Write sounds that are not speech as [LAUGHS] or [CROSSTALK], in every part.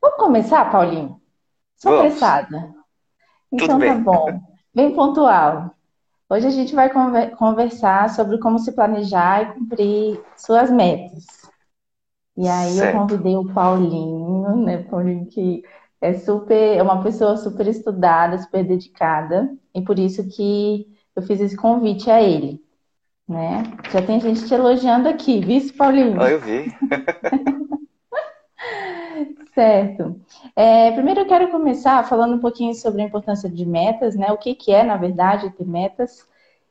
Vamos começar, Paulinho? Sou Vamos. apressada. Então tá bom. Bem pontual. Hoje a gente vai conver- conversar sobre como se planejar e cumprir suas metas. E aí eu Certo. convidei o Paulinho, né? Paulinho que é super, é uma pessoa super estudada, super dedicada, e por isso que eu fiz esse convite a ele, né? Já tem gente te elogiando aqui, viu, Paulinho? Ah, eu vi. [LAUGHS] Certo. É, primeiro eu quero começar falando um pouquinho sobre a importância de metas, né? O que que é, na verdade, ter metas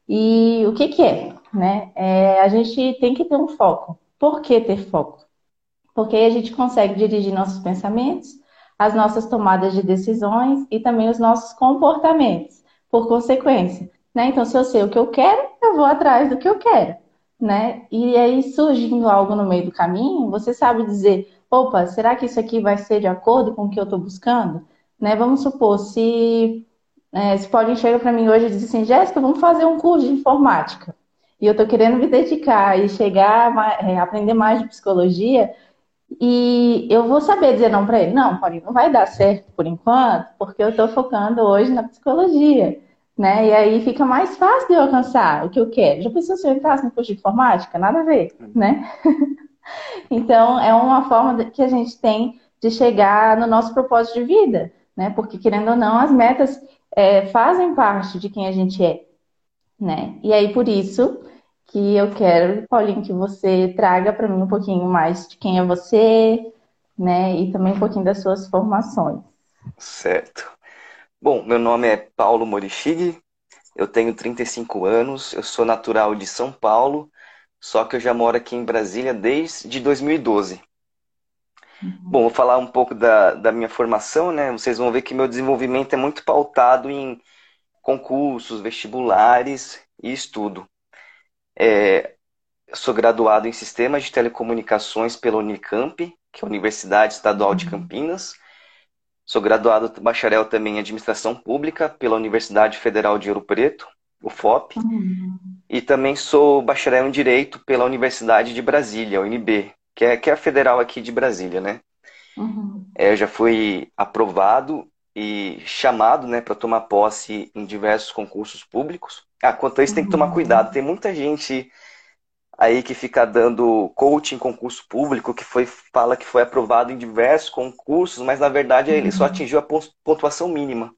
e o que que é, né? É, a gente tem que ter um foco. Por que ter foco? Porque aí a gente consegue dirigir nossos pensamentos, as nossas tomadas de decisões e também os nossos comportamentos, por consequência, né? Então, se eu sei o que eu quero, eu vou atrás do que eu quero, né? E aí, surgindo algo no meio do caminho, você sabe dizer, opa, será que isso aqui vai ser de acordo com o que eu estou buscando? Né? Vamos supor, se, é, se Paulinho chega para mim hoje e diz assim, Jéssica, vamos fazer um curso de informática. E eu estou querendo me dedicar e chegar, é, aprender mais de psicologia, e eu vou saber dizer não para ele. Não, Paulinho, não vai dar certo por enquanto, porque eu estou focando hoje na psicologia, né? E aí fica mais fácil de eu alcançar o que eu quero. Já pensou se eu entrasse no curso de informática? Nada a ver, né? [LAUGHS] Então, é uma forma que a gente tem de chegar no nosso propósito de vida, né? Porque, querendo ou não, as metas é, fazem parte de quem a gente é, né? E aí, por isso que eu quero, Paulinho, que você traga para mim um pouquinho mais de quem é você, né? E também um pouquinho das suas formações. Certo. Bom, meu nome é Paulo Morishige, eu tenho 35 anos, eu sou natural de São Paulo, só que eu já moro aqui em Brasília desde 2012. Bom, vou falar um pouco da, da minha formação, né? Vocês vão ver que meu desenvolvimento é muito pautado em concursos, vestibulares e estudo. É, sou graduado em Sistemas de Telecomunicações pela Unicamp, que é a Universidade Estadual de Campinas. Sou graduado bacharel também em Administração Pública pela Universidade Federal de Ouro Preto, UFOP. Uhum. E também sou bacharel em Direito pela Universidade de Brasília, UNB, que é, que é a federal aqui de Brasília, né? Uhum. É, eu já fui aprovado e chamado, né, para tomar posse em diversos concursos públicos. Ah, quanto a isso tem que tomar Uhum. cuidado. Tem muita gente aí que fica dando coaching em concurso público, que foi, fala que foi aprovado em diversos concursos, mas na verdade ele só Uhum. atingiu a pon- pontuação mínima.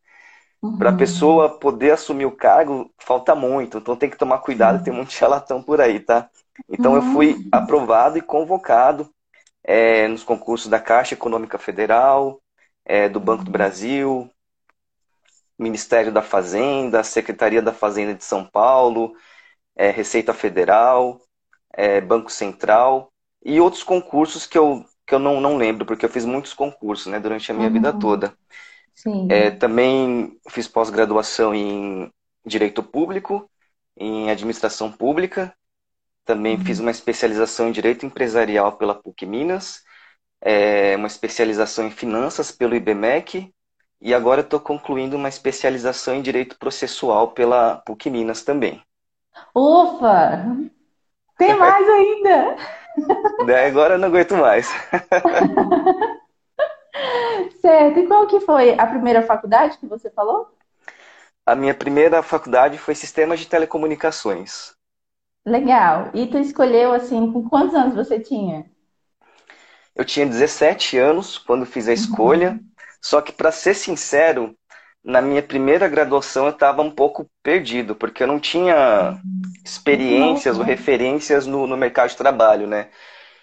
Para a Uhum. pessoa poder assumir o cargo, falta muito. Então tem que tomar cuidado, tem muito charlatão por aí, tá? Então eu fui Uhum. aprovado e convocado é, nos concursos da Caixa Econômica Federal, é, do Banco do Brasil, Ministério da Fazenda, Secretaria da Fazenda de São Paulo, é, Receita Federal, é, Banco Central e outros concursos que eu, que eu não, não lembro, porque eu fiz muitos concursos, né, durante a minha vida Uhum. toda. É, também fiz pós-graduação em Direito Público, em Administração Pública, também fiz Uhum. uma especialização em Direito Empresarial pela PUC Minas, é, uma especialização em Finanças pelo IBMEC, e agora estou concluindo uma especialização em Direito Processual pela PUC Minas também. Ufa! Tem mais ainda! Daí agora eu não aguento mais. [LAUGHS] Certo. E qual que foi a primeira faculdade que você falou? A minha primeira faculdade foi Sistemas de Telecomunicações. Legal. E tu escolheu assim, com quantos anos você tinha? Eu tinha 17 anos quando fiz a escolha, Uhum. só que, para ser sincero, na minha primeira graduação eu estava um pouco perdido, porque eu não tinha Muito experiências novo, ou referências no, no mercado de trabalho, né?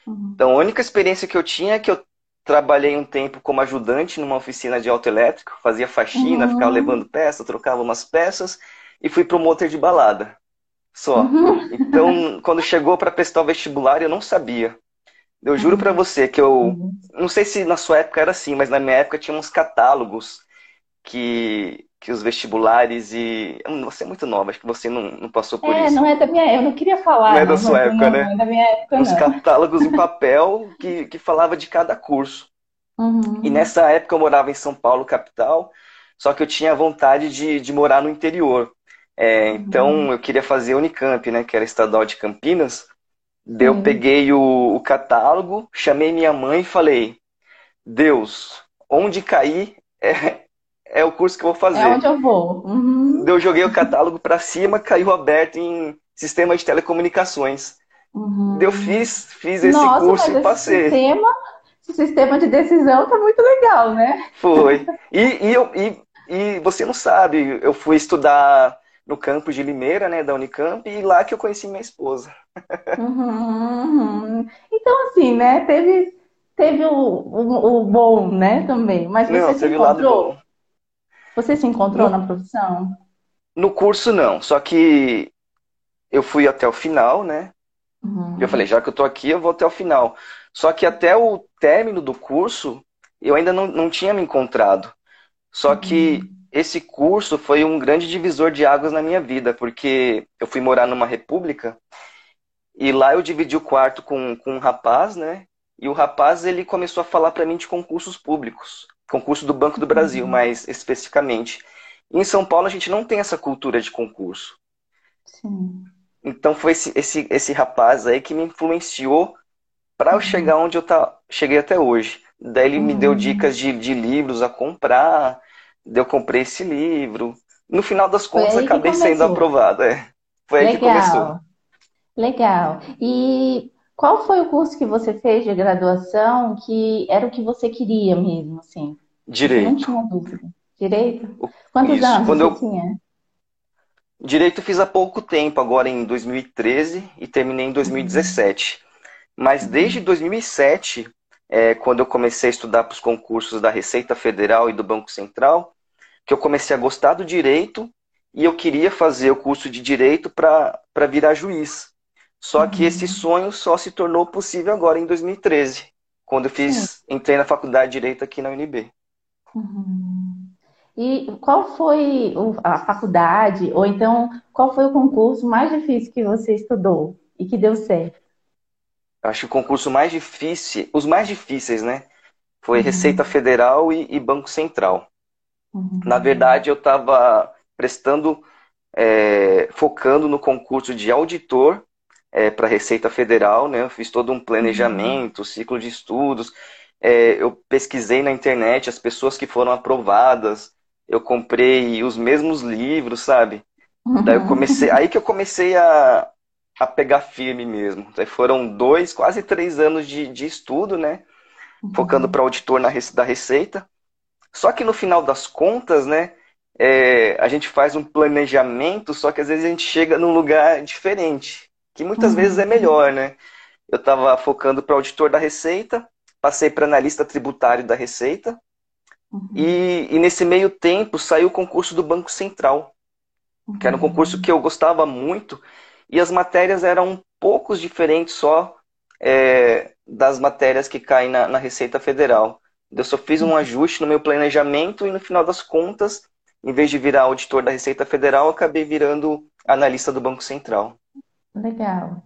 Uhum. Então, a única experiência que eu tinha é que eu trabalhei um tempo como ajudante numa oficina de autoelétrico, fazia faxina, ficava Uhum. levando peça, trocava umas peças e fui promotor de balada. Só. Uhum. Então, quando chegou para prestar o vestibular, eu não sabia. Eu juro para Uhum. você que eu Uhum. não sei se na sua época era assim, mas na minha época tinha uns catálogos que, que os vestibulares e. Você é muito nova, acho que você não, não passou por É, isso. não é da minha, eu não queria Não falar, é né? da sua Mas época, não, não né? é da minha época, Uns não. catálogos em [LAUGHS] papel que, que falava de cada curso. E Uhum. nessa época eu morava em São Paulo, capital, só que eu tinha vontade de, de morar no interior. É, então Uhum. eu queria fazer Unicamp, né, que era estadual de Campinas. Daí eu peguei o, o catálogo, chamei minha mãe e falei: Deus, onde cair é, é o curso que eu vou fazer. É onde eu vou. Uhum. Eu joguei o catálogo para cima, caiu aberto em sistema de telecomunicações. Uhum. Eu fiz, fiz esse Nossa, curso e passei. Sistema, esse sistema de decisão tá muito legal, né? Foi. E, e, eu, e, e você não sabe, eu fui estudar no campus de Limeira, né, da Unicamp, e lá que eu conheci minha esposa. Uhum, uhum. Então, assim, né, teve, teve o, o, o, bom, né, também. Mas você não, se encontrou? Você se encontrou no, na profissão? No curso, não. Só que eu fui até o final, né? Uhum. Eu falei, já que eu tô aqui, eu vou até o final. Só que até o término do curso, eu ainda não, não tinha me encontrado. Só que uhum esse curso foi um grande divisor de águas na minha vida, porque eu fui morar numa república e lá eu dividi o quarto com, com um rapaz, né? E o rapaz ele começou a falar para mim de concursos públicos, concurso do Banco do Brasil, uhum. mais especificamente. E em São Paulo a gente não tem essa cultura de concurso. Sim. Então foi esse, esse, esse rapaz aí que me influenciou para eu uhum. chegar onde eu tá, cheguei até hoje. Daí ele uhum. me deu uhum. dicas de, de livros a comprar, eu comprei esse livro. No final das contas, acabei sendo aprovado. É. Foi aí Legal. que começou. Legal. E qual foi o curso que você fez de graduação que era o que você queria mesmo, assim? Direito. Não tinha dúvida. Direito? Quantos Isso. anos Quando você eu... tinha? Direito fiz há pouco tempo, agora em 2013 e terminei em 2017. Uhum. Mas desde 2007 é, quando eu comecei a estudar para os concursos da Receita Federal e do Banco Central, que eu comecei a gostar do direito e eu queria fazer o curso de direito para virar juiz. Só uhum. que esse sonho só se tornou possível agora em 2013, quando eu fiz, entrei na faculdade de direito aqui na UNB. Uhum. E qual foi a faculdade, ou então qual foi o concurso mais difícil que você estudou e que deu certo? acho que o concurso mais difícil, os mais difíceis, né? Foi uhum. Receita Federal e, e Banco Central. Uhum. Na verdade, eu estava prestando, é, focando no concurso de auditor é, para Receita Federal, né? Eu fiz todo um planejamento, uhum. ciclo de estudos. É, eu pesquisei na internet as pessoas que foram aprovadas. Eu comprei os mesmos livros, sabe? Daí eu comecei, aí que eu comecei a, a pegar firme mesmo. foram dois, quase três anos de, de estudo, né? Uhum. Focando para auditor na, da Receita. Só que no final das contas, né? É, a gente faz um planejamento, só que às vezes a gente chega num lugar diferente, que muitas uhum. vezes é melhor, né? Eu estava focando para auditor da Receita, passei para analista tributário da Receita, uhum. e, e, nesse meio tempo saiu o concurso do Banco Central, que era um concurso que eu gostava muito, e as matérias eram um poucos diferentes só é, das matérias que caem na, na, Receita Federal. Eu só fiz um uhum. ajuste no meu planejamento e no final das contas, em vez de virar auditor da Receita Federal, acabei virando analista do Banco Central. Legal.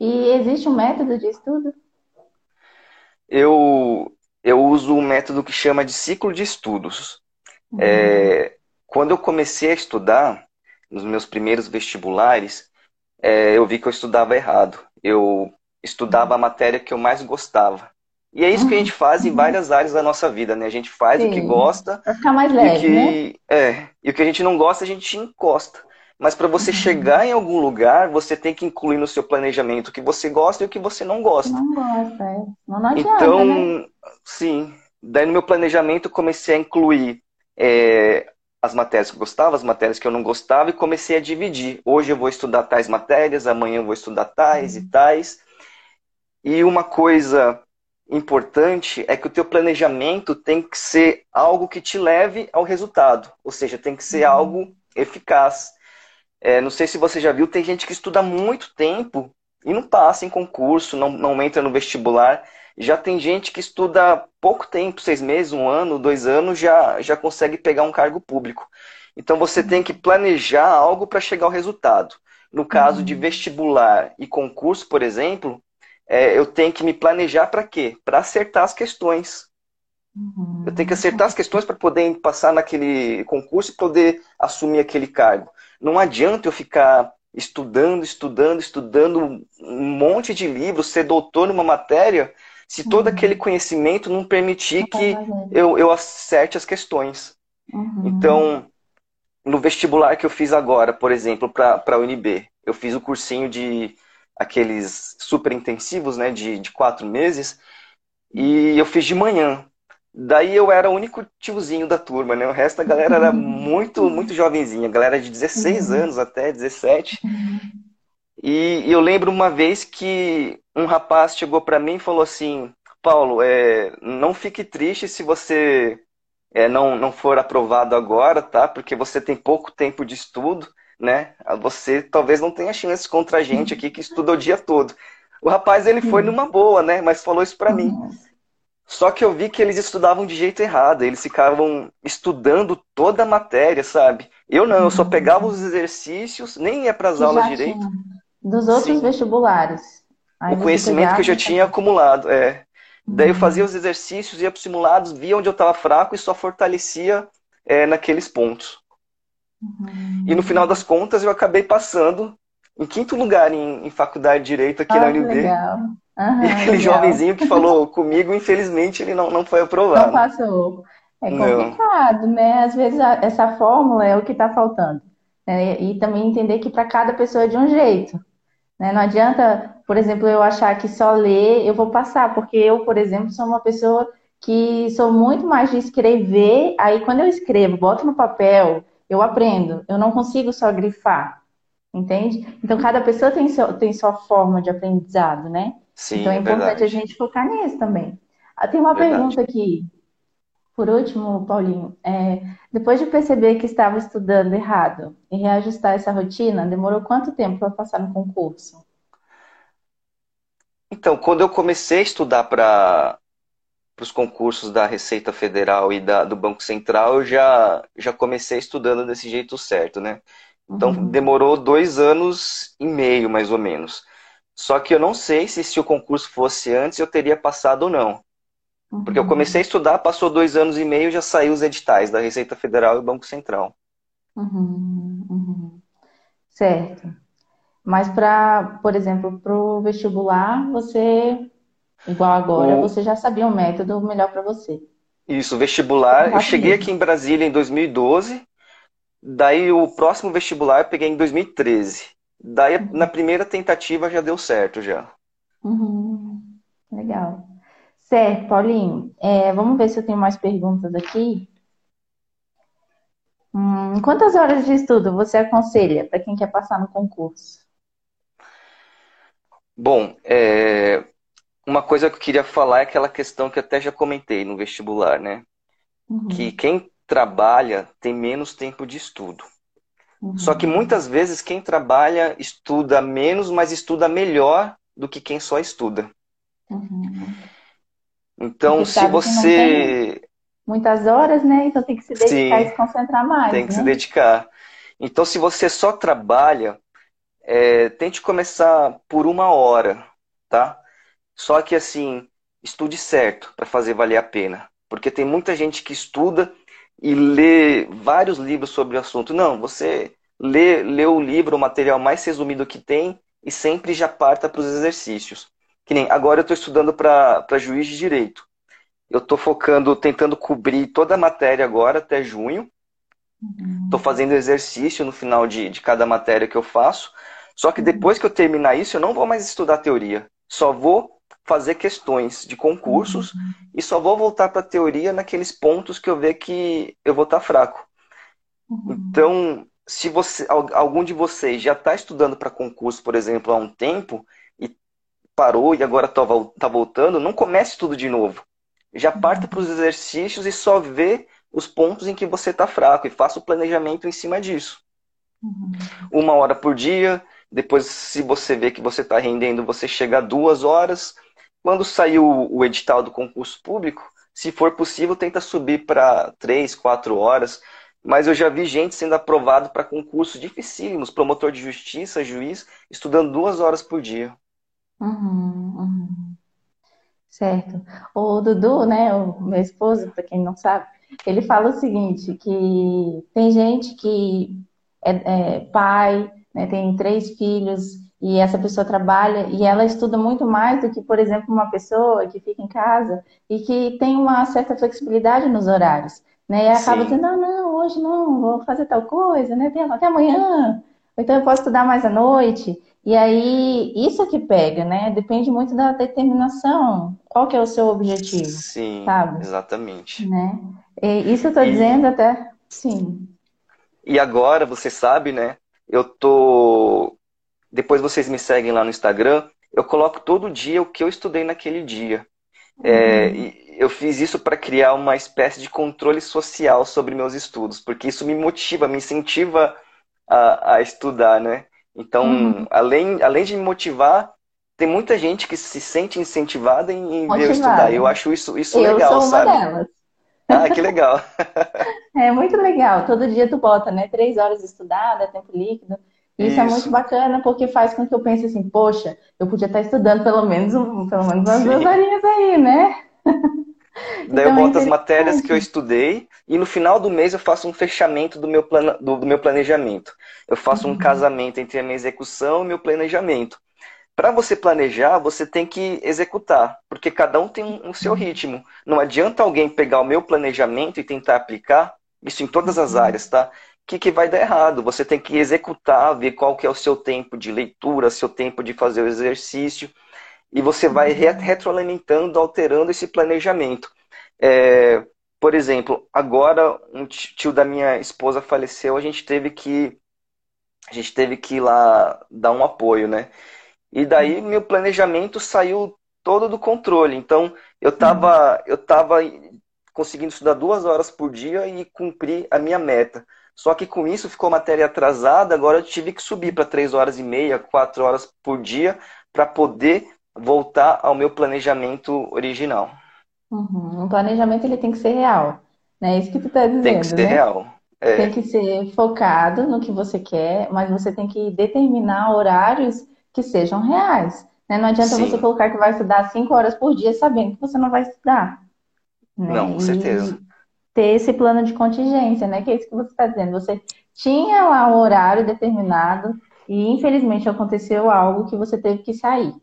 E existe um método de estudo? Eu, eu uso um método que chama de ciclo de estudos. Uhum. É, quando eu comecei a estudar, nos meus primeiros vestibulares, é, eu vi que eu estudava errado. Eu estudava a matéria que eu mais gostava. E é isso que a gente faz em várias áreas da nossa vida, né? A gente faz Sim. o que gosta. Pra ficar mais leve, e que, né? É, e o que a gente não gosta, a gente encosta. Mas para você chegar em algum lugar, você tem que incluir no seu planejamento o que você gosta e o que você não gosta. Não gosta, é. Não, não adianta, então, né? sim. Daí no meu planejamento comecei a incluir é, as matérias que eu gostava, as matérias que eu não gostava e comecei a dividir. Hoje eu vou estudar tais matérias, amanhã eu vou estudar tais uhum. e tais. E uma coisa importante é que o teu planejamento tem que ser algo que te leve ao resultado, ou seja, tem que ser uhum. algo eficaz. É, não sei se você já viu, tem gente que estuda muito tempo e não passa em concurso, não, não entra no vestibular. Já tem gente que estuda pouco tempo, seis meses, um ano, dois anos, já, já consegue pegar um cargo público. Então você tem que planejar algo para chegar ao resultado. No caso de uhum. vestibular e concurso, por exemplo, é, eu tenho que me planejar para quê? Para acertar as questões. Uhum. Eu tenho que acertar as questões para poder passar naquele concurso e poder assumir aquele cargo. Não adianta eu ficar estudando, estudando, estudando um monte de livros, ser doutor numa matéria se todo uhum. aquele conhecimento não permitir que eu, eu acerte as questões. Uhum. Então, no vestibular que eu fiz agora, por exemplo, para a UNB, eu fiz o cursinho de aqueles super intensivos, né, de, de quatro meses, e eu fiz de manhã. Daí eu era o único tiozinho da turma, né? O resto da galera era muito, muito jovenzinha, galera de 16 uhum. anos até 17. Uhum. E, e eu lembro uma vez que um rapaz chegou para mim e falou assim: Paulo, é, não fique triste se você é, não, não for aprovado agora, tá? Porque você tem pouco tempo de estudo, né? Você talvez não tenha chance contra a gente aqui que estuda o dia todo. O rapaz, ele foi numa boa, né? Mas falou isso para mim. Só que eu vi que eles estudavam de jeito errado. Eles ficavam estudando toda a matéria, sabe? Eu não, eu só pegava os exercícios, nem ia para as aulas direito. Tinha. Dos outros Sim. vestibulares. Aí o conhecimento que eu já tinha acumulado, é. Daí eu fazia os exercícios, ia para os simulados, via onde eu estava fraco e só fortalecia é, naqueles pontos. Uhum. E no final das contas eu acabei passando em quinto lugar em, em faculdade de Direito aqui ah, na UNB. Legal. Uhum, e aquele jovenzinho que falou comigo, infelizmente, ele não, não foi aprovado. Não passou. É complicado, não. né? Às vezes a, essa fórmula é o que está faltando. Né? E também entender que para cada pessoa é de um jeito. Né? Não adianta, por exemplo, eu achar que só ler eu vou passar, porque eu, por exemplo, sou uma pessoa que sou muito mais de escrever. Aí, quando eu escrevo, boto no papel, eu aprendo. Eu não consigo só grifar, entende? Então, cada pessoa tem, seu, tem sua forma de aprendizado, né? Sim, então, é importante verdade. a gente focar nisso também. Ah, tem uma verdade. pergunta aqui. Por último, Paulinho, é, depois de perceber que estava estudando errado e reajustar essa rotina, demorou quanto tempo para passar no concurso? Então, quando eu comecei a estudar para os concursos da Receita Federal e da, do Banco Central, eu já, já comecei estudando desse jeito certo, né? Então, uhum. demorou dois anos e meio, mais ou menos. Só que eu não sei se, se o concurso fosse antes, eu teria passado ou não. Porque eu comecei a estudar, passou dois anos e meio, já saiu os editais da Receita Federal e Banco Central. Uhum, uhum. Certo. Mas para, por exemplo, para o vestibular, você, igual agora, o... você já sabia um método melhor para você. Isso, vestibular. Eu cheguei aqui em Brasília em 2012. Daí o próximo vestibular eu peguei em 2013. Daí uhum. na primeira tentativa já deu certo já. Uhum. Legal. Certo, Paulinho. É, vamos ver se eu tenho mais perguntas aqui. Hum, quantas horas de estudo você aconselha para quem quer passar no concurso? Bom, é, uma coisa que eu queria falar é aquela questão que até já comentei no vestibular, né? Uhum. Que quem trabalha tem menos tempo de estudo. Uhum. Só que muitas vezes quem trabalha estuda menos, mas estuda melhor do que quem só estuda. Uhum. Então, se você. Muitas horas, né? Então tem que se dedicar Sim, e se concentrar mais. Tem que né? se dedicar. Então, se você só trabalha, é, tente começar por uma hora, tá? Só que assim, estude certo para fazer valer a pena. Porque tem muita gente que estuda e lê vários livros sobre o assunto. Não, você lê, lê o livro, o material mais resumido que tem e sempre já parta para os exercícios. Que nem agora eu estou estudando para juiz de direito. Eu estou focando, tentando cobrir toda a matéria agora até junho. Estou uhum. fazendo exercício no final de, de cada matéria que eu faço. Só que depois que eu terminar isso, eu não vou mais estudar teoria. Só vou fazer questões de concursos uhum. e só vou voltar para a teoria naqueles pontos que eu ver que eu vou estar tá fraco. Uhum. Então, se você, algum de vocês já está estudando para concurso, por exemplo, há um tempo, parou e agora está tá voltando, não comece tudo de novo. Já parta para os exercícios e só vê os pontos em que você está fraco e faça o planejamento em cima disso. Uhum. Uma hora por dia, depois, se você vê que você está rendendo, você chega a duas horas. Quando saiu o edital do concurso público, se for possível, tenta subir para três, quatro horas. Mas eu já vi gente sendo aprovado para concursos dificílimos, promotor de justiça, juiz, estudando duas horas por dia. Uhum, uhum. Certo. O Dudu, né, o meu esposo, para quem não sabe, ele fala o seguinte, que tem gente que é, é pai, né, tem três filhos e essa pessoa trabalha e ela estuda muito mais do que, por exemplo, uma pessoa que fica em casa e que tem uma certa flexibilidade nos horários, né? E acaba Sim. dizendo, não, não, hoje não, vou fazer tal coisa, né? Tem até amanhã, então eu posso estudar mais à noite. E aí, isso que pega, né? Depende muito da determinação. Qual que é o seu objetivo? Sim, sabe? exatamente. Né? E isso eu estou e... dizendo até, sim. E agora, você sabe, né? Eu tô depois vocês me seguem lá no Instagram. Eu coloco todo dia o que eu estudei naquele dia. É, uhum. É, eu fiz isso para criar uma espécie de controle social sobre meus estudos, porque isso me motiva, me incentiva a, a estudar, né? Então, uhum. além, além de me motivar, tem muita gente que se sente incentivada em, em ver eu estudar. Eu acho isso, isso eu legal, sou uma sabe? Delas. Ah, que legal. [LAUGHS] é muito legal. Todo dia tu bota, né? Três horas estudada, tempo líquido. Isso, Isso, é muito bacana porque faz com que eu pense assim, poxa, eu podia estar estudando pelo menos, pelo menos umas Sim. duas horinhas aí, né? Daí então, eu boto é as matérias que eu estudei e no final do mês eu faço um fechamento do meu, plana, do, do meu planejamento. Eu faço uhum. um casamento entre a minha execução e meu planejamento. Para você planejar, você tem que executar, porque cada um tem um, um seu uhum. ritmo. Não adianta alguém pegar o meu planejamento e tentar aplicar, isso em todas as uhum. áreas, tá? Que, que vai dar errado. Você tem que executar, ver qual que é o seu tempo de leitura, seu tempo de fazer o exercício, e você vai re retroalimentando, alterando esse planejamento. É, por exemplo, agora um tio da minha esposa faleceu, a gente teve que a gente teve que ir lá dar um apoio, né? E daí meu planejamento saiu todo do controle. Então eu estava eu tava conseguindo estudar duas horas por dia e cumprir a minha meta. Só que com isso ficou matéria atrasada, agora eu tive que subir para 3 horas e meia, 4 horas por dia, para poder voltar ao meu planejamento original. Uhum. O planejamento ele tem que ser real. Né? É isso que tu está dizendo. Tem que ser né? real. É. Tem que ser focado no que você quer, mas você tem que determinar horários que sejam reais. Né? Não adianta Sim. você colocar que vai estudar 5 horas por dia sabendo que você não vai estudar. Né? Não, com certeza ter esse plano de contingência, né? Que é isso que você está dizendo. Você tinha lá um horário determinado e infelizmente aconteceu algo que você teve que sair.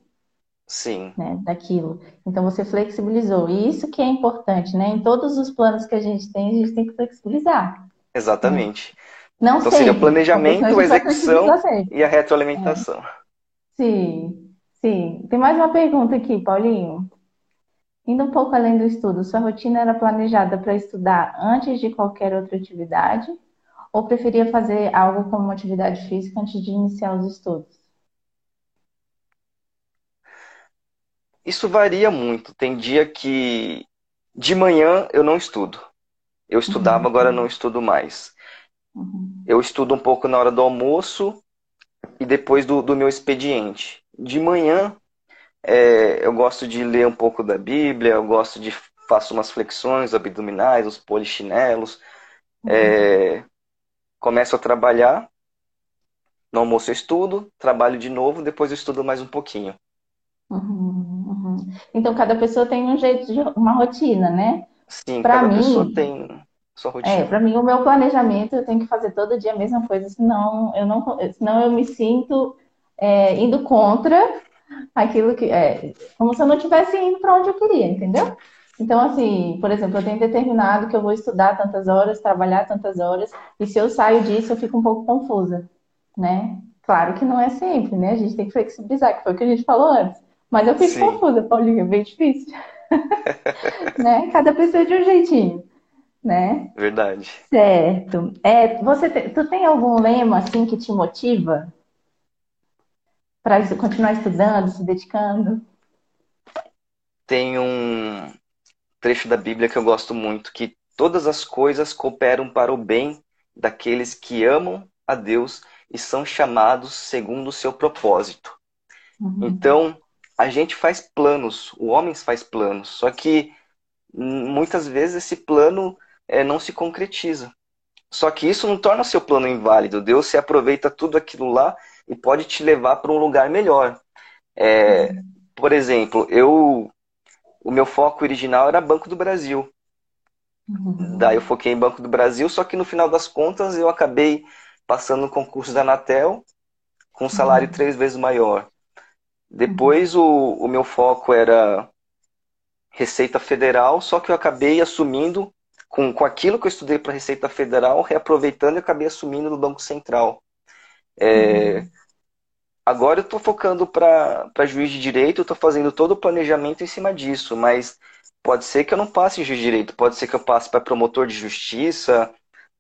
Sim. Né, daquilo. Então você flexibilizou. E isso que é importante, né? Em todos os planos que a gente tem, a gente tem que flexibilizar. Exatamente. Não então sempre. seria o planejamento, a, a execução e a retroalimentação. É. Sim, sim. Tem mais uma pergunta aqui, Paulinho. Indo um pouco além do estudo, sua rotina era planejada para estudar antes de qualquer outra atividade? Ou preferia fazer algo como uma atividade física antes de iniciar os estudos? Isso varia muito. Tem dia que de manhã eu não estudo. Eu estudava, uhum. agora não estudo mais. Uhum. Eu estudo um pouco na hora do almoço e depois do, do meu expediente. De manhã é, eu gosto de ler um pouco da Bíblia, eu gosto de faço umas flexões abdominais, os polichinelos. Uhum. É, começo a trabalhar, no almoço eu estudo, trabalho de novo, depois eu estudo mais um pouquinho. Uhum, uhum. Então cada pessoa tem um jeito de uma rotina, né? Sim, pra cada mim, pessoa tem sua rotina. É, para mim o meu planejamento eu tenho que fazer todo dia a mesma coisa, senão eu não, senão eu me sinto é, indo contra aquilo que é como se eu não estivesse indo para onde eu queria, entendeu? Então, assim, por exemplo, eu tenho determinado que eu vou estudar tantas horas, trabalhar tantas horas, e se eu saio disso, eu fico um pouco confusa, né? Claro que não é sempre, né? A gente tem que flexibilizar, que foi o que a gente falou antes. Mas eu fico Sim. confusa, Paulinha, é bem difícil. [LAUGHS] né? Cada pessoa é de um jeitinho, né? Verdade. Certo. É, você te, tu tem algum lema assim que te motiva? Para continuar estudando, se dedicando? Tem um trecho da Bíblia que eu gosto muito, que todas as coisas cooperam para o bem daqueles que amam a Deus e são chamados segundo o seu propósito. Uhum. Então, a gente faz planos, o homem faz planos, só que muitas vezes esse plano é, não se concretiza. Só que isso não torna seu plano inválido. Deus se aproveita tudo aquilo lá e pode te levar para um lugar melhor. É, por exemplo, eu o meu foco original era Banco do Brasil. Uhum. Daí eu foquei em Banco do Brasil, só que no final das contas eu acabei passando no concurso da Anatel, com um salário uhum. três vezes maior. Depois o, o meu foco era Receita Federal, só que eu acabei assumindo com, com aquilo que eu estudei para Receita Federal, reaproveitando e acabei assumindo no Banco Central. É, uhum. Agora eu estou focando para juiz de direito, eu estou fazendo todo o planejamento em cima disso, mas pode ser que eu não passe em juiz de direito, pode ser que eu passe para promotor de justiça,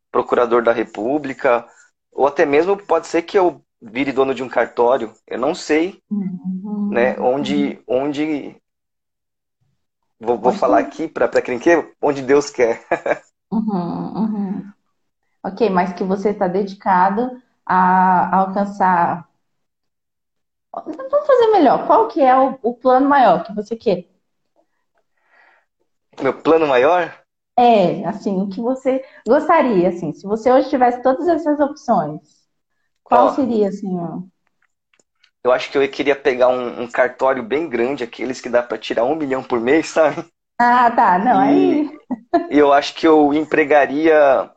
procurador da República, ou até mesmo pode ser que eu vire dono de um cartório. Eu não sei uhum. né, onde, onde vou, vou falar aqui para quem quer, onde Deus quer. [LAUGHS] uhum, uhum. Ok, mas que você está dedicado a, alcançar. Vamos fazer melhor. Qual que é o, o plano maior que você quer? Meu plano maior? É, assim, o que você gostaria, assim, se você hoje tivesse todas essas opções, qual ó, seria, assim, ó? Eu acho que eu queria pegar um, um cartório bem grande, aqueles que dá para tirar um milhão por mês, sabe? Ah, tá, não, e, aí... [LAUGHS] Eu acho que eu empregaria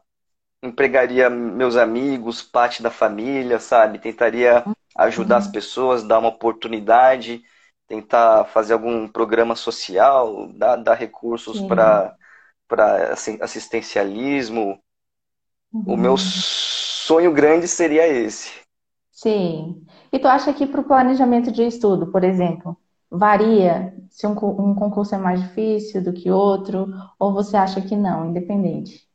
empregaria meus amigos, parte da família, sabe? Tentaria ajudar uhum. as pessoas, dar uma oportunidade, tentar fazer algum programa social, dar, dar recursos para assim, assistencialismo. Uhum. O meu uhum. sonho grande seria esse. Sim. E tu acha que para o planejamento de estudo, por exemplo, varia se um, um concurso é mais difícil do que outro, ou você acha que não, independente?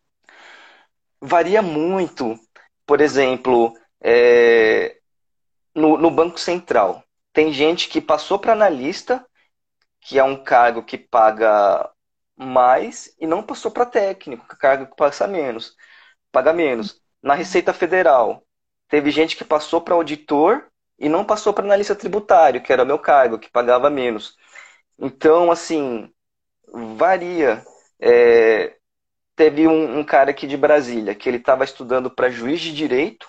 Varia muito. Por exemplo, é, no, no Banco Central, tem gente que passou para analista, que é um cargo que paga mais, e não passou para técnico, que é cargo que paga menos. Paga menos. Na Receita Federal, teve gente que passou para auditor e não passou para analista tributário, que era meu cargo, que pagava menos. Então, assim, varia. É, teve um, um, cara aqui de Brasília que ele estava estudando para juiz de direito.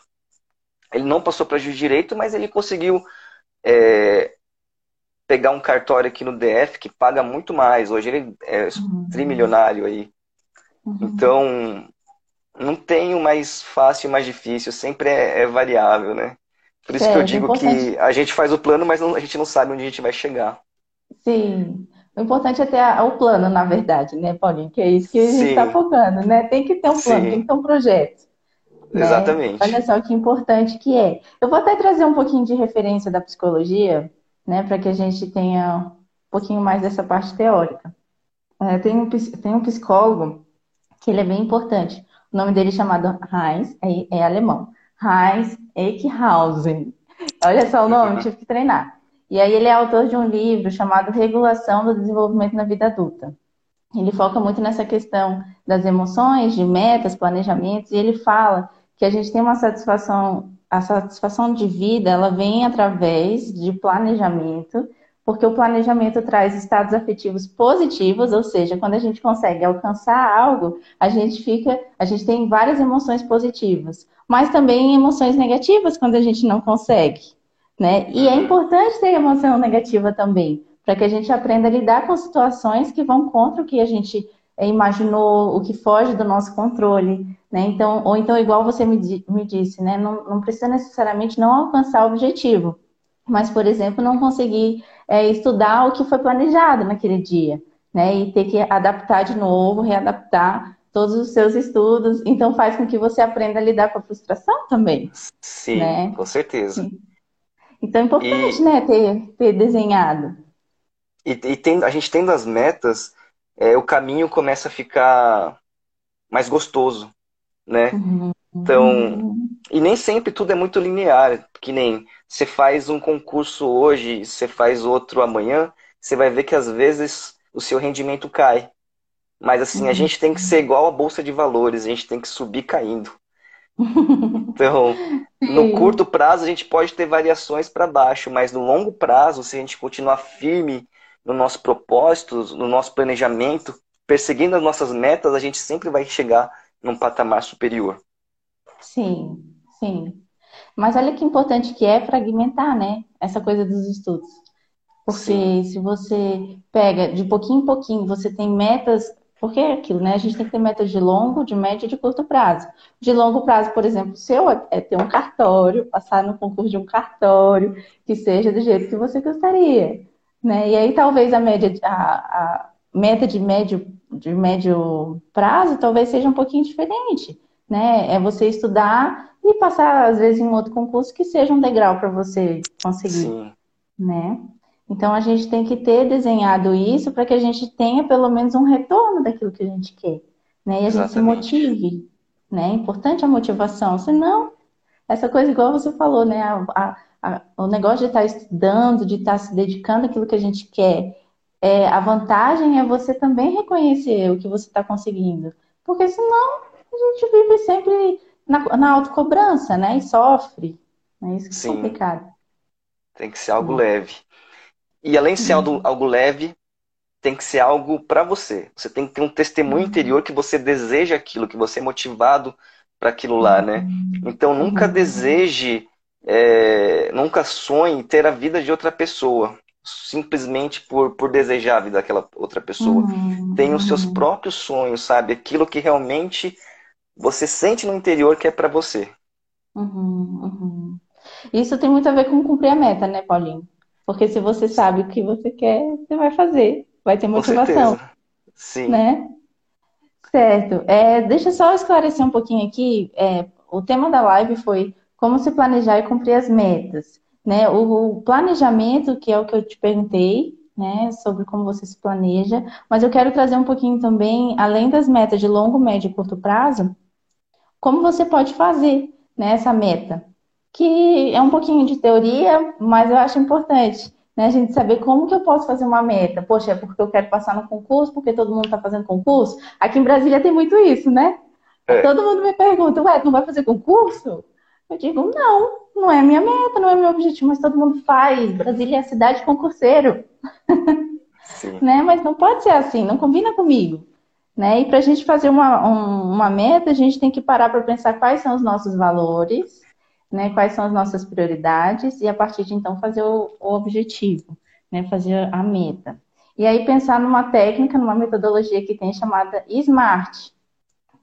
Ele não passou para juiz direito, mas ele conseguiu é, pegar um cartório aqui no DF que paga muito mais. Hoje ele é uhum. trimilionário aí. Uhum. Então, não tem o mais fácil e mais difícil, sempre é, é variável, né? Por isso é, que eu digo que a gente faz o plano, mas não, a gente não sabe onde a gente vai chegar. Sim. O importante é ter a, o plano, na verdade, né, Paulinho? Que é isso que a gente está focando, né? Tem que ter um plano, Sim. tem que ter um projeto. Né? Exatamente. Olha só que importante que é. Eu vou até trazer um pouquinho de referência da psicologia, né, para que a gente tenha um pouquinho mais dessa parte teórica. É, tem, um, tem um psicólogo que ele é bem importante. O nome dele é chamado Heinz, é, é alemão. Heinz Eckhausen. Olha só o nome, tive que treinar. E aí ele é autor de um livro chamado Regulação do Desenvolvimento na Vida Adulta. Ele foca muito nessa questão das emoções, de metas, planejamentos, e ele fala que a gente tem uma satisfação, a satisfação de vida, ela vem através de planejamento, porque o planejamento traz estados afetivos positivos, ou seja, quando a gente consegue alcançar algo, a gente fica, a gente tem várias emoções positivas, mas também emoções negativas quando a gente não consegue né? E é importante ter emoção negativa também, para que a gente aprenda a lidar com situações que vão contra o que a gente imaginou, o que foge do nosso controle, né? Então, ou então, igual você me, me disse, né? Não, não precisa necessariamente não alcançar o objetivo, mas, por exemplo, não conseguir é, estudar o que foi planejado naquele dia, né? E ter que adaptar de novo, readaptar todos os seus estudos. Então, faz com que você aprenda a lidar com a frustração também. Sim, né? com certeza. Sim. Então é importante, e, né, ter, ter desenhado. E, e tendo, a gente tendo as metas, é, o caminho começa a ficar mais gostoso, né? Então, e nem sempre tudo é muito linear, que nem você faz um concurso hoje, você faz outro amanhã, você vai ver que às vezes o seu rendimento cai. Mas assim, a gente tem que ser igual a bolsa de valores, a gente tem que subir caindo. Então, no curto prazo a gente pode ter variações para baixo, mas no longo prazo, se a gente continuar firme no nosso propósito, no nosso planejamento, perseguindo as nossas metas, a gente sempre vai chegar num patamar superior. Sim, sim. Mas olha que importante que é fragmentar, né? Essa coisa dos estudos. Porque sim. se você pega de pouquinho em pouquinho, você tem metas Porque é aquilo, né? A gente tem que ter metas de longo, de médio e de curto prazo. De longo prazo, por exemplo, o seu é, é ter um cartório, passar no concurso de um cartório, que seja do jeito que você gostaria. Né? E aí talvez a média, a, a meta de médio, de médio prazo talvez seja um pouquinho diferente. Né? É você estudar e passar, às vezes, em um outro concurso que seja um degrau para você conseguir. Sim. Né? Então a gente tem que ter desenhado isso para que a gente tenha pelo menos um retorno daquilo que a gente quer, né? E a gente se motive, né? É importante a motivação, senão essa coisa igual você falou, né? A, a, a, o negócio de estar estudando, de estar se dedicando àquilo que a gente quer, é, a vantagem é você também reconhecer o que você está conseguindo, porque senão a gente vive sempre na, na autocobrança, né? E sofre, né? Isso que é Sim. é complicado. Tem que ser algo hum. leve. E além de ser algo, uhum. algo leve, tem que ser algo para você. Você tem que ter um testemunho uhum. interior que você deseja aquilo, que você é motivado para aquilo lá, né? Uhum. Então nunca deseje, é, nunca sonhe ter a vida de outra pessoa, simplesmente por, por desejar a vida daquela outra pessoa. Uhum. Tenha os seus próprios sonhos, sabe? Aquilo que realmente você sente no interior que é para você. Uhum, uhum. Isso tem muito a ver com cumprir a meta, né, Paulinho? Porque se você sabe o que você quer, você vai fazer. Vai ter motivação. Sim. Né? Certo. É, deixa eu só esclarecer um pouquinho aqui. É, o tema da live foi como se planejar e cumprir as metas. Né? O, o planejamento, que é o que eu te perguntei, né, sobre como você se planeja, mas eu quero trazer um pouquinho também, além das metas de longo, médio e curto prazo, como você pode fazer né, essa meta que é um pouquinho de teoria, mas eu acho importante. Né, a gente saber como que eu posso fazer uma meta. Poxa, é porque eu quero passar no concurso, porque todo mundo está fazendo concurso. Aqui em Brasília tem muito isso, né? É. Todo mundo me pergunta, ué, tu não vai fazer concurso? Eu digo, não, não é minha meta, não é meu objetivo, mas todo mundo faz. Brasília é a cidade concurseiro. [LAUGHS] né? Mas não pode ser assim, não combina comigo. Né? E para a gente fazer uma, um, uma meta, a gente tem que parar para pensar quais são os nossos valores, né, quais são as nossas prioridades e a partir de então fazer o, o objetivo, né, fazer a meta. E aí pensar numa técnica, numa metodologia que tem chamada SMART.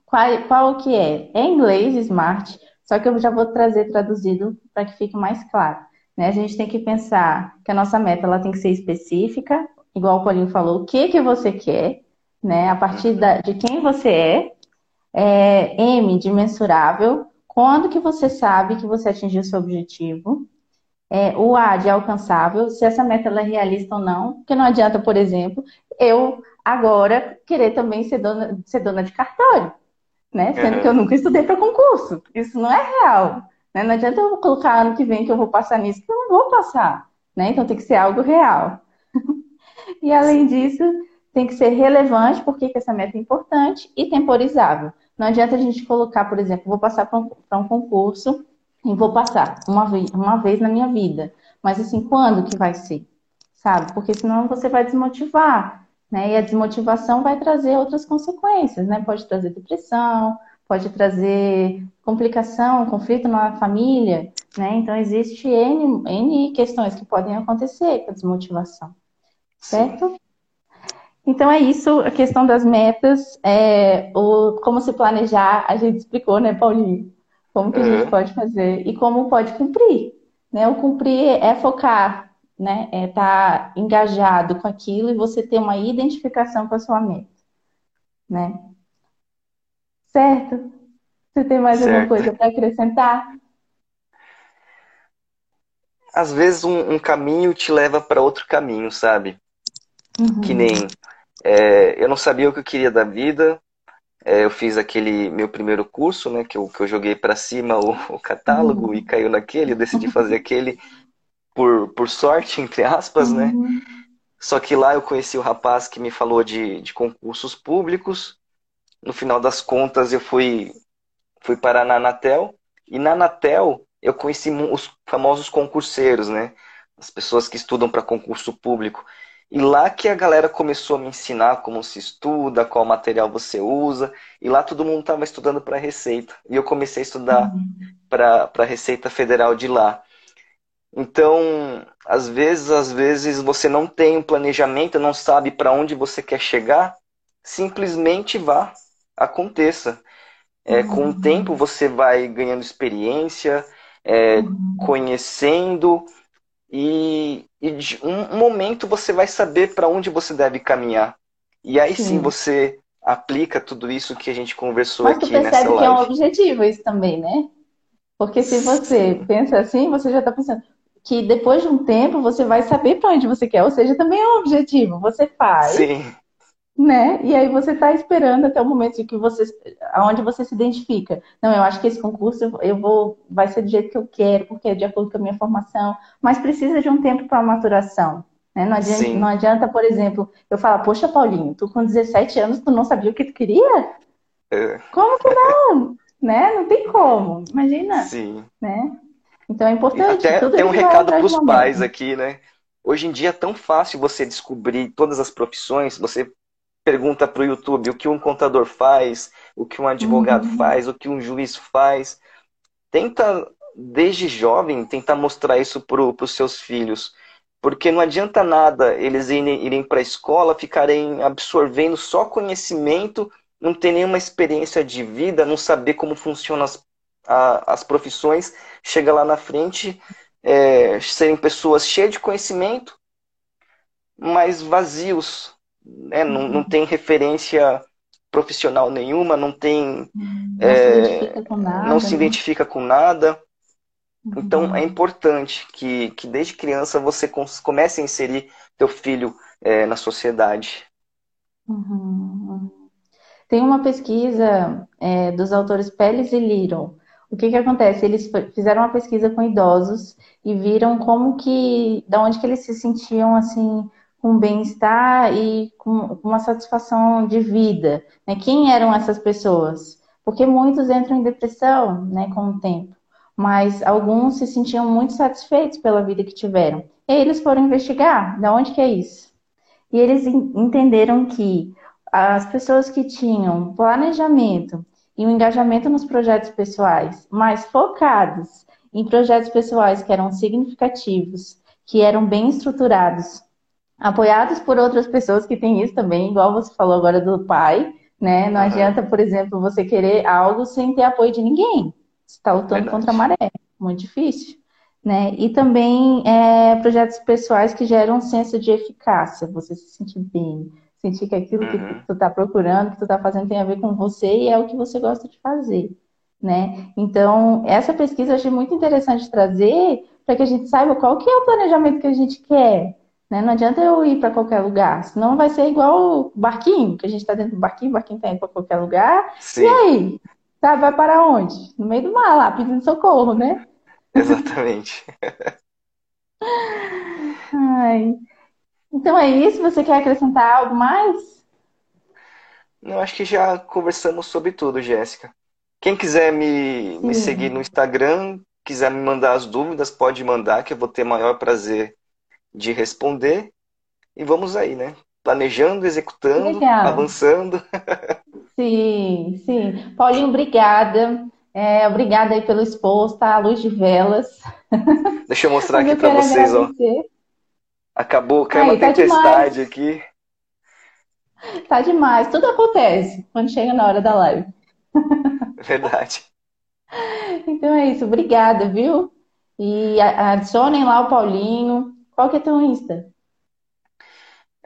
Qual, qual que é? É em inglês SMART, só que eu já vou trazer traduzido para que fique mais claro. Né? A gente tem que pensar que a nossa meta ela tem que ser específica, igual o Paulinho falou, o que que você quer, né? A partir da, de quem você é, é M de mensurável, quando que você sabe que você atingiu seu objetivo? É, o A de alcançável, se essa meta é realista ou não, porque não adianta, por exemplo, eu agora querer também ser dona, ser dona de cartório, né? Sendo uhum. que eu nunca estudei para concurso. Isso não é real. Né? Não adianta eu colocar ano que vem que eu vou passar nisso, que eu não vou passar. Né? Então tem que ser algo real. [LAUGHS] e além disso, tem que ser relevante, porque essa meta é importante, e temporizável. Não adianta a gente colocar, por exemplo, vou passar para um, um, concurso e vou passar uma vez, uma vez na minha vida. Mas assim, quando que vai ser? Sabe? Porque senão você vai desmotivar. Né? E a desmotivação vai trazer outras consequências, né? Pode trazer depressão, pode trazer complicação, conflito na família, né? Então existe N, N questões que podem acontecer com a desmotivação, certo? Sim. Então é isso, a questão das metas, é, o, como se planejar, a gente explicou, né, Paulinho? Como que a gente uhum. pode fazer e como pode cumprir. Né? O cumprir é focar, né? É estar tá engajado com aquilo e você ter uma identificação com a sua meta. Né? Certo? Você tem mais certo. alguma coisa para acrescentar? Às vezes um, um caminho te leva para outro caminho, sabe? Uhum. Que nem é, eu não sabia o que eu queria da vida. É, eu fiz aquele meu primeiro curso, né? Que eu, que eu joguei para cima o, o catálogo uhum. e caiu naquele. Eu decidi fazer aquele por, por sorte, entre aspas, né? Uhum. Só que lá eu conheci o rapaz que me falou de, de concursos públicos. No final das contas, eu fui, fui parar na Anatel. E na Anatel, eu conheci os famosos concurseiros, né? As pessoas que estudam para concurso público. E lá que a galera começou a me ensinar como se estuda, qual material você usa. E lá todo mundo estava estudando para Receita. E eu comecei a estudar uhum. para a Receita Federal de lá. Então, às vezes, às vezes você não tem um planejamento, não sabe para onde você quer chegar. simplesmente vá, aconteça. É, uhum. Com o tempo você vai ganhando experiência, é, uhum. conhecendo, e, e de um momento você vai saber para onde você deve caminhar. E aí sim. sim. você aplica tudo isso que a gente conversou Mas aqui nessa live. Mas percebe que é um objetivo isso também, né? Porque se você pensa assim, você já está pensando que depois de um tempo você vai saber para onde você quer, ou seja, também é um objetivo. Você faz, Sim. né? E aí você está esperando até o momento em que você, aonde você se identifica. Não, eu acho que esse concurso eu vou, vai ser do jeito que eu quero, porque é de acordo com a minha formação. Mas precisa de um tempo para maturação. Né? Não, adianta, não adianta, por exemplo, eu falar, poxa, Paulinho, tu com 17 anos, tu não sabia o que tu queria? É. Como que não? [LAUGHS] né? Não tem como. Imagina. Sim. Né? Então é importante. Até tem um recado para os pais aqui, né? Hoje em dia é tão fácil você descobrir todas as profissões. Você pergunta para o YouTube o que um contador faz, o que um advogado uhum. faz, o que um juiz faz. Tenta, desde jovem, tentar mostrar isso para os seus filhos. Porque não adianta nada eles irem, irem para a escola, ficarem absorvendo só conhecimento, não ter nenhuma experiência de vida, não saber como funcionam as a, as profissões, chega lá na frente, é, serem pessoas cheias de conhecimento, mas vazios, né? não, não tem referência profissional nenhuma, não tem. Não, é, se, identifica com nada, não né? se identifica com nada. Uhum. Então é importante que, que desde criança você comece a inserir teu filho é, na sociedade. Uhum. Tem uma pesquisa é, dos autores Pérez e Little o que que acontece? Eles fizeram uma pesquisa com idosos e viram como que, da onde que eles se sentiam assim com bem-estar e com uma satisfação de vida. Né? Quem eram essas pessoas? Porque muitos entram em depressão, né, com o tempo, mas alguns se sentiam muito satisfeitos pela vida que tiveram. E aí eles foram investigar, da onde que é isso? E eles entenderam que as pessoas que tinham planejamento e o engajamento nos projetos pessoais, mas focados em projetos pessoais que eram significativos, que eram bem estruturados, apoiados por outras pessoas que têm isso também, igual você falou agora do pai, né? Não uhum. adianta, por exemplo, você querer algo sem ter apoio de ninguém. Você está lutando Verdade. contra a maré, muito difícil. Né? E também é, projetos pessoais que geram um senso de eficácia, você se sentir bem, sentir que aquilo uhum. que tu está procurando, que tu está fazendo tem a ver com você e é o que você gosta de fazer, né? Então, essa pesquisa eu achei muito interessante trazer para que a gente saiba qual que é o planejamento que a gente quer, né? Não adianta eu ir para qualquer lugar, senão vai ser igual o barquinho, que a gente está dentro do barquinho, o barquinho está indo para qualquer lugar, Sim. e aí? Tá, vai para onde? No meio do mar lá, pedindo socorro, né? Exatamente. [LAUGHS] Ai. Então é isso. Você quer acrescentar algo mais? Eu acho que já conversamos sobre tudo, Jéssica. Quem quiser me, me seguir no Instagram, quiser me mandar as dúvidas, pode mandar, que eu vou ter maior prazer de responder. E vamos aí, né? Planejando, executando, Legal. avançando. [LAUGHS] Sim, sim. Paulinho, obrigada. É, obrigada aí pelo esposo, tá? A luz de velas. Deixa eu mostrar [LAUGHS] aqui para vocês, agradecer. ó. Acabou, caiu uma tá tempestade demais. aqui. Tá demais, tudo acontece quando chega na hora da live. [LAUGHS] Verdade. Então é isso, obrigada, viu? E adicionem lá o Paulinho. Qual que é teu Insta?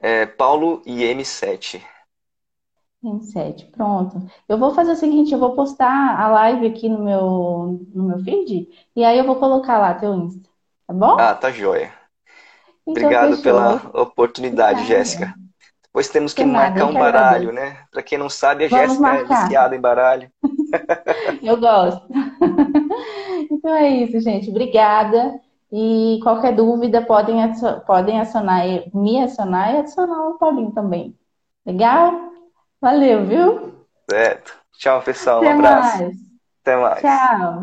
É Paulo IM7. M7, pronto. Eu vou fazer o seguinte, eu vou postar a live aqui no meu, no meu feed e aí eu vou colocar lá teu Insta, tá bom? Ah, tá joia. Então, Obrigado pela oportunidade, Jéssica. Depois temos que, que marcar um baralho, né? Para quem não sabe, a Jéssica é viciada em baralho. [LAUGHS] [LAUGHS] Eu gosto. [LAUGHS] Então é isso, gente. Obrigada. E qualquer dúvida, podem, podem acionar, me acionar e adicionar o Paulinho também. Legal? Valeu, viu? Certo. Tchau, pessoal. Até um abraço. Mais. Até mais. Tchau.